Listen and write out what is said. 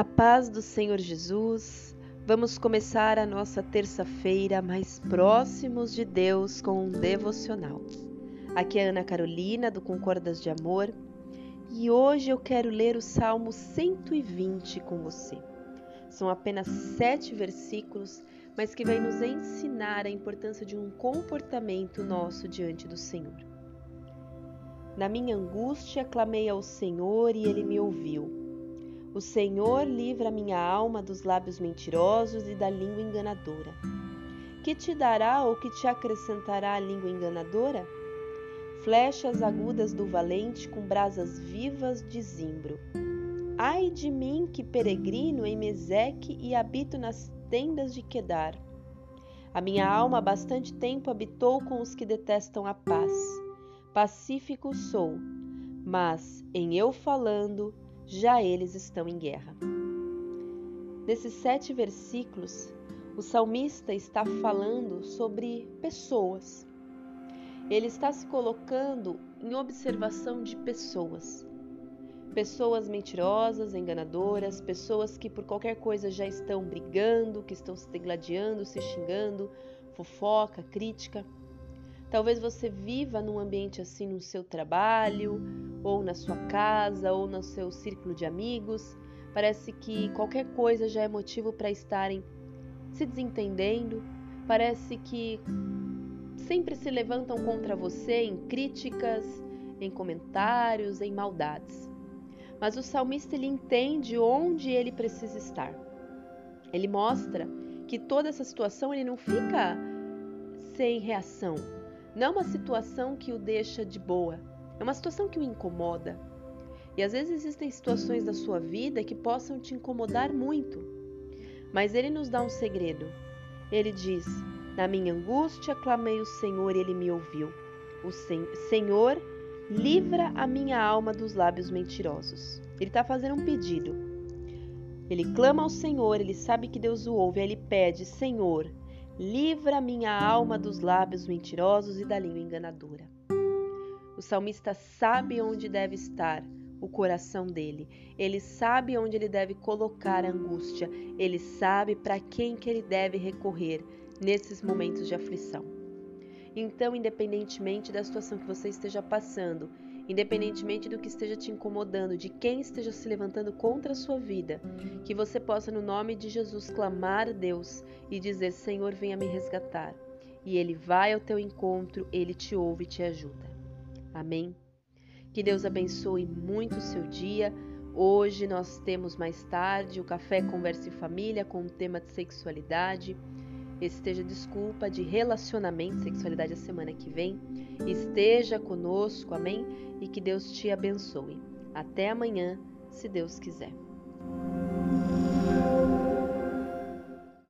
A paz do Senhor Jesus. Vamos começar a nossa terça-feira mais próximos de Deus com um devocional. Aqui é Ana Carolina do Concordas de Amor e hoje eu quero ler o Salmo 120 com você. São apenas sete versículos, mas que vai nos ensinar a importância de um comportamento nosso diante do Senhor. Na minha angústia clamei ao Senhor e ele me ouviu. O Senhor livra minha alma dos lábios mentirosos e da língua enganadora. Que te dará ou que te acrescentará a língua enganadora? Flechas agudas do valente com brasas vivas de zimbro. Ai de mim que peregrino em Meseque e habito nas tendas de Quedar. A minha alma há bastante tempo habitou com os que detestam a paz. Pacífico sou, mas em eu falando, já eles estão em guerra. Nesses sete versículos, o salmista está falando sobre pessoas. Ele está se colocando em observação de pessoas. Pessoas mentirosas, enganadoras, pessoas que por qualquer coisa já estão brigando, que estão se degladiando, se xingando, fofoca, crítica. Talvez você viva num ambiente assim no seu trabalho, ou na sua casa, ou no seu círculo de amigos. Parece que qualquer coisa já é motivo para estarem se desentendendo. Parece que sempre se levantam contra você em críticas, em comentários, em maldades. Mas o salmista ele entende onde ele precisa estar. Ele mostra que toda essa situação ele não fica sem reação, não é uma situação que o deixa de boa, é uma situação que o incomoda. E às vezes existem situações da sua vida que possam te incomodar muito. Mas ele nos dá um segredo. Ele diz: Na minha angústia clamei o Senhor ele me ouviu. O sen Senhor livra a minha alma dos lábios mentirosos. Ele está fazendo um pedido. Ele clama ao Senhor, ele sabe que Deus o ouve, aí ele pede: Senhor, Livra minha alma dos lábios mentirosos e da língua enganadora. O salmista sabe onde deve estar o coração dele. Ele sabe onde ele deve colocar a angústia. Ele sabe para quem que ele deve recorrer nesses momentos de aflição. Então, independentemente da situação que você esteja passando, independentemente do que esteja te incomodando, de quem esteja se levantando contra a sua vida, que você possa, no nome de Jesus, clamar a Deus e dizer: Senhor, venha me resgatar. E Ele vai ao teu encontro, Ele te ouve e te ajuda. Amém? Que Deus abençoe muito o seu dia. Hoje nós temos mais tarde o Café Conversa e Família com o tema de sexualidade. Esteja desculpa de relacionamento, sexualidade a semana que vem. Esteja conosco, amém? E que Deus te abençoe. Até amanhã, se Deus quiser.